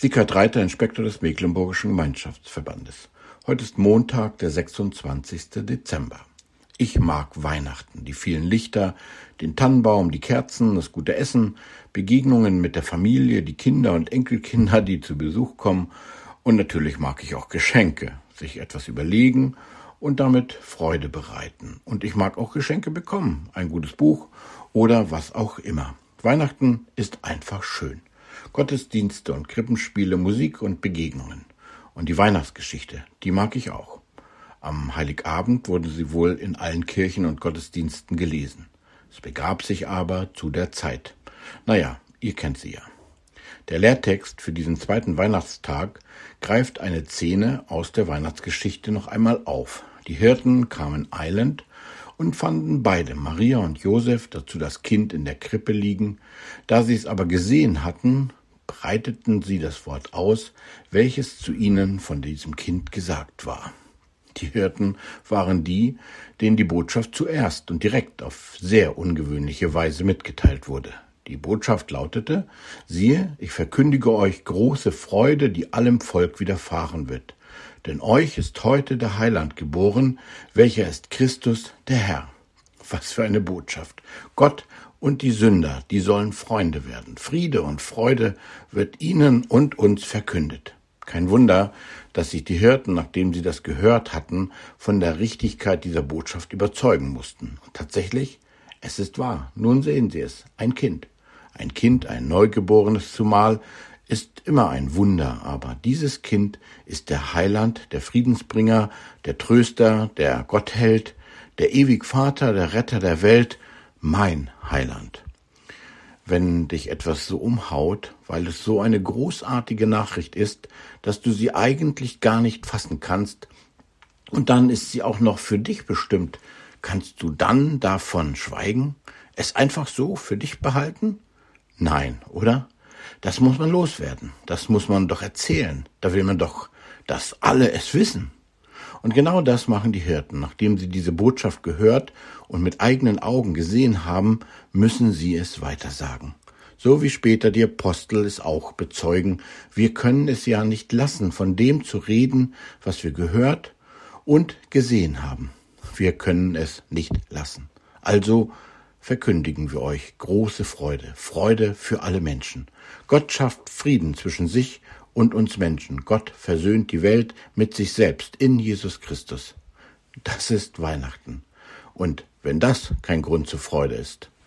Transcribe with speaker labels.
Speaker 1: Sickert Reiter, Inspektor des Mecklenburgischen Gemeinschaftsverbandes. Heute ist Montag, der 26. Dezember. Ich mag Weihnachten, die vielen Lichter, den Tannenbaum, die Kerzen, das gute Essen, Begegnungen mit der Familie, die Kinder und Enkelkinder, die zu Besuch kommen. Und natürlich mag ich auch Geschenke, sich etwas überlegen und damit Freude bereiten. Und ich mag auch Geschenke bekommen, ein gutes Buch oder was auch immer. Weihnachten ist einfach schön. Gottesdienste und Krippenspiele, Musik und Begegnungen. Und die Weihnachtsgeschichte, die mag ich auch. Am Heiligabend wurde sie wohl in allen Kirchen und Gottesdiensten gelesen. Es begab sich aber zu der Zeit. Naja, ihr kennt sie ja. Der Lehrtext für diesen zweiten Weihnachtstag greift eine Szene aus der Weihnachtsgeschichte noch einmal auf. Die Hirten kamen eilend und fanden beide, Maria und Josef, dazu das Kind in der Krippe liegen. Da sie es aber gesehen hatten, breiteten sie das Wort aus, welches zu ihnen von diesem Kind gesagt war. Die Hirten waren die, denen die Botschaft zuerst und direkt auf sehr ungewöhnliche Weise mitgeteilt wurde. Die Botschaft lautete, siehe, ich verkündige euch große Freude, die allem Volk widerfahren wird. Denn euch ist heute der Heiland geboren, welcher ist Christus, der Herr. Was für eine Botschaft. Gott und die Sünder, die sollen Freunde werden. Friede und Freude wird ihnen und uns verkündet. Kein Wunder, dass sich die Hirten, nachdem sie das gehört hatten, von der Richtigkeit dieser Botschaft überzeugen mussten. Und tatsächlich, es ist wahr. Nun sehen Sie es. Ein Kind. Ein Kind, ein Neugeborenes zumal, ist immer ein Wunder, aber dieses Kind ist der Heiland, der Friedensbringer, der Tröster, der Gottheld, der ewig Vater, der Retter der Welt, mein Heiland. Wenn dich etwas so umhaut, weil es so eine großartige Nachricht ist, dass du sie eigentlich gar nicht fassen kannst, und dann ist sie auch noch für dich bestimmt, kannst du dann davon schweigen? Es einfach so für dich behalten? Nein, oder? Das muss man loswerden. Das muss man doch erzählen. Da will man doch, dass alle es wissen. Und genau das machen die Hirten. Nachdem sie diese Botschaft gehört und mit eigenen Augen gesehen haben, müssen sie es weitersagen. So wie später die Apostel es auch bezeugen, wir können es ja nicht lassen, von dem zu reden, was wir gehört und gesehen haben. Wir können es nicht lassen. Also verkündigen wir euch große Freude, Freude für alle Menschen. Gott schafft Frieden zwischen sich und uns Menschen. Gott versöhnt die Welt mit sich selbst in Jesus Christus. Das ist Weihnachten. Und wenn das kein Grund zur Freude ist,